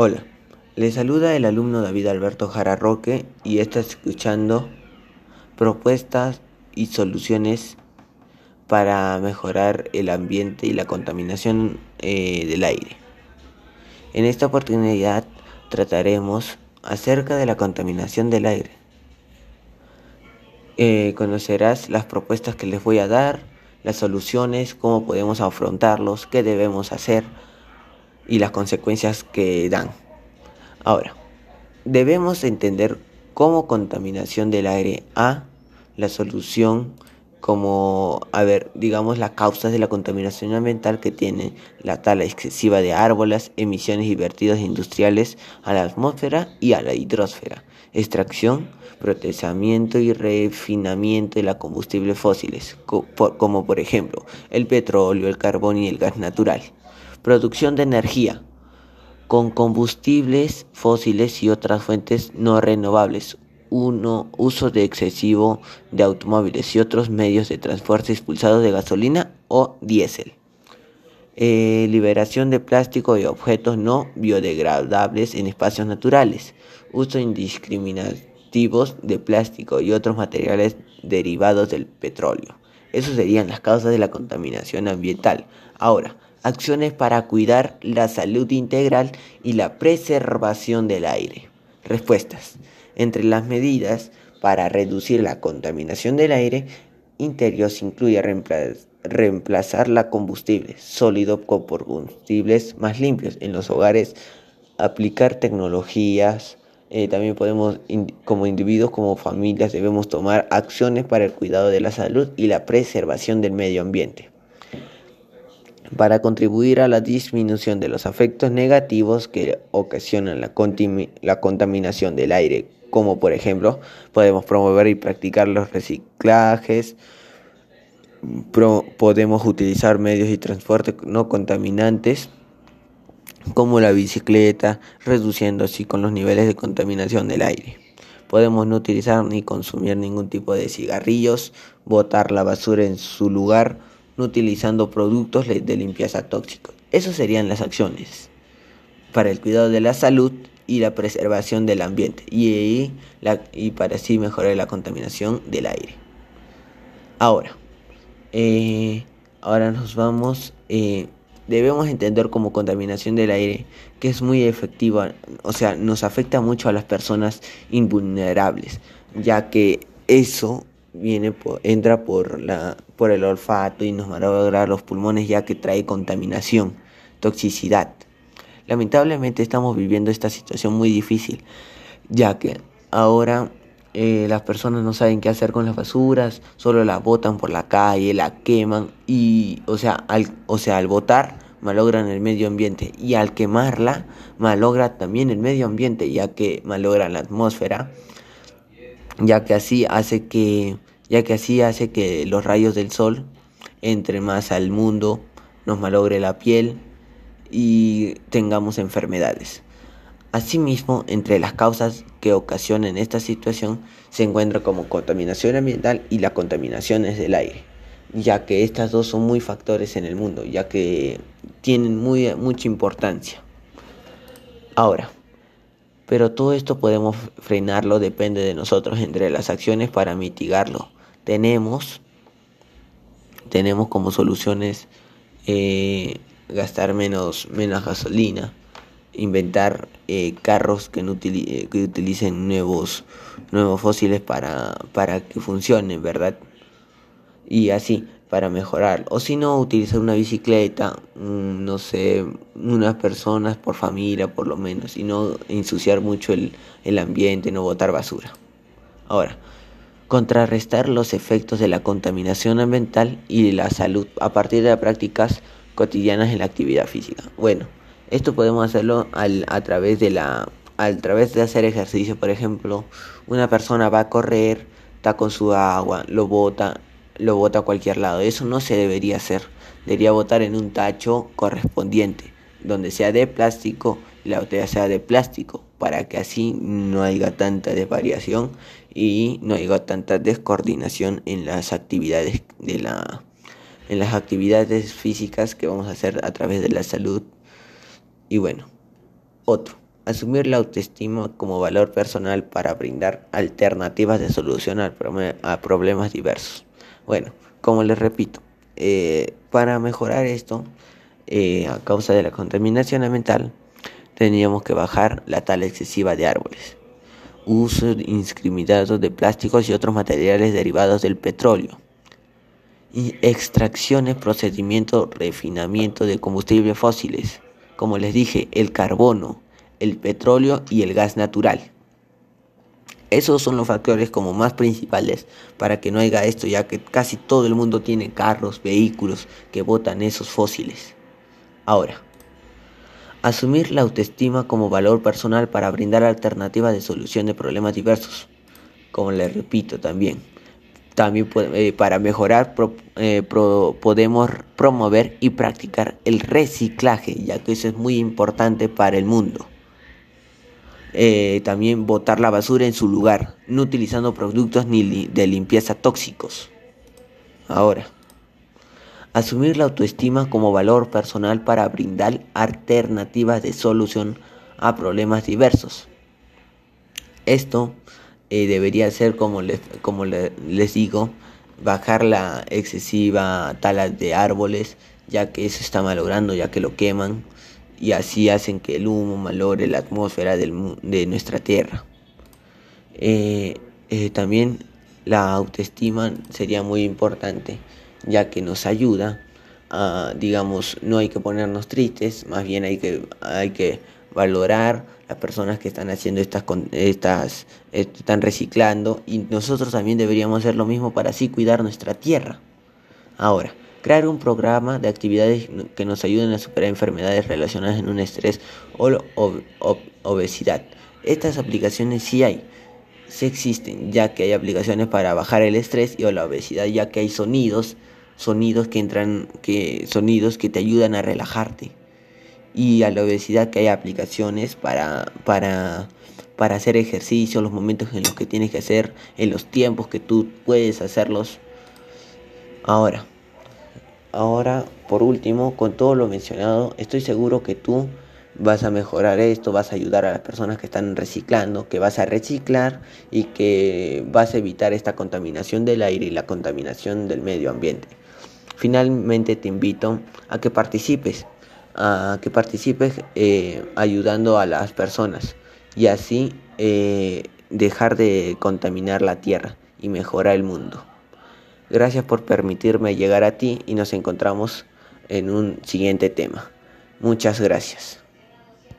Hola, le saluda el alumno David Alberto Jara Roque y está escuchando propuestas y soluciones para mejorar el ambiente y la contaminación eh, del aire. En esta oportunidad trataremos acerca de la contaminación del aire. Eh, conocerás las propuestas que les voy a dar, las soluciones, cómo podemos afrontarlos, qué debemos hacer y las consecuencias que dan. Ahora, debemos entender como contaminación del aire a la solución como, a ver, digamos las causas de la contaminación ambiental que tienen la tala excesiva de árboles, emisiones y vertidos industriales a la atmósfera y a la hidrosfera, extracción, procesamiento y refinamiento de los combustibles fósiles, como por ejemplo el petróleo, el carbón y el gas natural. Producción de energía con combustibles fósiles y otras fuentes no renovables. Uno, uso de excesivo de automóviles y otros medios de transporte expulsados de gasolina o diésel. Eh, liberación de plástico y objetos no biodegradables en espacios naturales. Uso indiscriminativo de plástico y otros materiales derivados del petróleo. Esas serían las causas de la contaminación ambiental. Ahora, acciones para cuidar la salud integral y la preservación del aire. Respuestas. Entre las medidas para reducir la contaminación del aire interior se incluye reemplazar la combustible sólido con combustibles más limpios en los hogares, aplicar tecnologías, eh, también podemos, como individuos, como familias, debemos tomar acciones para el cuidado de la salud y la preservación del medio ambiente para contribuir a la disminución de los efectos negativos que ocasionan la, contaminación del aire, como por ejemplo podemos promover y practicar los reciclajes, podemos utilizar medios de transporte no contaminantes como la bicicleta, reduciendo así con los niveles de contaminación del aire. Podemos no utilizar ni consumir ningún tipo de cigarrillos, botar la basura en su lugar, no utilizando productos de limpieza tóxicos. Esas serían las acciones para el cuidado de la salud y la preservación del ambiente y, para así mejorar la contaminación del aire. Ahora, eh, ahora nos vamos, eh, debemos entender como contaminación del aire que es muy efectiva, o sea, nos afecta mucho a las personas invulnerables, ya que eso viene entra por, la, por el olfato y nos va a lograr los pulmones ya que trae contaminación, toxicidad. Lamentablemente estamos viviendo esta situación muy difícil, ya que ahora eh, las personas no saben qué hacer con las basuras, solo las botan por la calle, la queman y, o sea, al, o sea, al botar malogran el medio ambiente y al quemarla malogra también el medio ambiente, ya que malogra la atmósfera ya que así hace que ya que así hace que los rayos del sol entren más al mundo, nos malogre la piel y tengamos enfermedades. Asimismo, entre las causas que ocasionan esta situación se encuentra como contaminación ambiental y la contaminación del aire, ya que estas dos son muy factores en el mundo, ya que tienen muy, mucha importancia. Ahora, pero todo esto podemos frenarlo, depende de nosotros entre las acciones para mitigarlo. Tenemos, tenemos como soluciones eh, gastar menos, menos gasolina, inventar eh, carros que, no que utilicen nuevos, nuevos fósiles para, para que funcionen, ¿verdad? Y así para mejorar. O si no, utilizar una bicicleta, mm, no sé, unas personas por familia por lo menos, y no ensuciar mucho el, el ambiente, no botar basura. Ahora, contrarrestar los efectos de la contaminación ambiental y de la salud a partir de prácticas cotidianas en la actividad física. Bueno, esto podemos hacerlo al, a través de la a través de hacer ejercicio, por ejemplo, una persona va a correr, está con su agua, lo bota lo bota a cualquier lado. Eso no se debería hacer. Debería botar en un tacho correspondiente, donde sea de plástico y la botella sea de plástico, para que así no haya tanta desvariación y no haya tanta descoordinación en las actividades de la en las actividades físicas que vamos a hacer a través de la salud. Y bueno, otro. Asumir la autoestima como valor personal para brindar alternativas de solución a problemas diversos. Bueno, como les repito, eh, para mejorar esto, eh, a causa de la contaminación ambiental, teníamos que bajar la tala excesiva de árboles, uso indiscriminado de plásticos y otros materiales derivados del petróleo, extracciones, procedimiento, refinamiento de combustibles fósiles, como les dije, el carbono, el petróleo y el gas natural. Esos son los factores como más principales para que no haya esto, ya que casi todo el mundo tiene carros, vehículos que botan esos fósiles. Ahora, asumir la autoestima como valor personal para brindar alternativas de solución de problemas diversos. Como les repito también, también eh, para mejorar eh, podemos promover y practicar el reciclaje, ya que eso es muy importante para el mundo. Eh, también botar la basura en su lugar, no utilizando productos ni de limpieza tóxicos. Ahora, asumir la autoestima como valor personal para brindar alternativas de solución a problemas diversos. Esto eh, debería ser, como les, como les digo, bajar la excesiva tala de árboles, ya que eso está malogrando, ya que lo queman y así hacen que el humo malore la atmósfera de nuestra tierra. Eh, eh, también la autoestima sería muy importante ya que nos ayuda a, digamos, no hay que ponernos tristes, más bien hay que, hay que valorar las personas que están haciendo estas, estas, están reciclando y nosotros también deberíamos hacer lo mismo para así cuidar nuestra tierra. Ahora, crear un programa de actividades que nos ayuden a superar enfermedades relacionadas en un estrés o obesidad. Estas aplicaciones sí hay, sí existen, ya que hay aplicaciones para bajar el estrés y o la obesidad, ya que hay sonidos, sonidos que entran, que sonidos que te ayudan a relajarte. Y a la obesidad que hay aplicaciones para, para, para hacer ejercicio, los momentos en los que tienes que hacer, en los tiempos que tú puedes hacerlos. Ahora, Ahora, por último, con todo lo mencionado, estoy seguro que tú vas a mejorar esto, vas a ayudar a las personas que están reciclando, que vas a reciclar y que vas a evitar esta contaminación del aire y la contaminación del medio ambiente. Finalmente te invito a que participes, a que participes eh, ayudando a las personas y así eh, dejar de contaminar la tierra y mejorar el mundo. Gracias por permitirme llegar a ti y nos encontramos en un siguiente tema. Muchas gracias.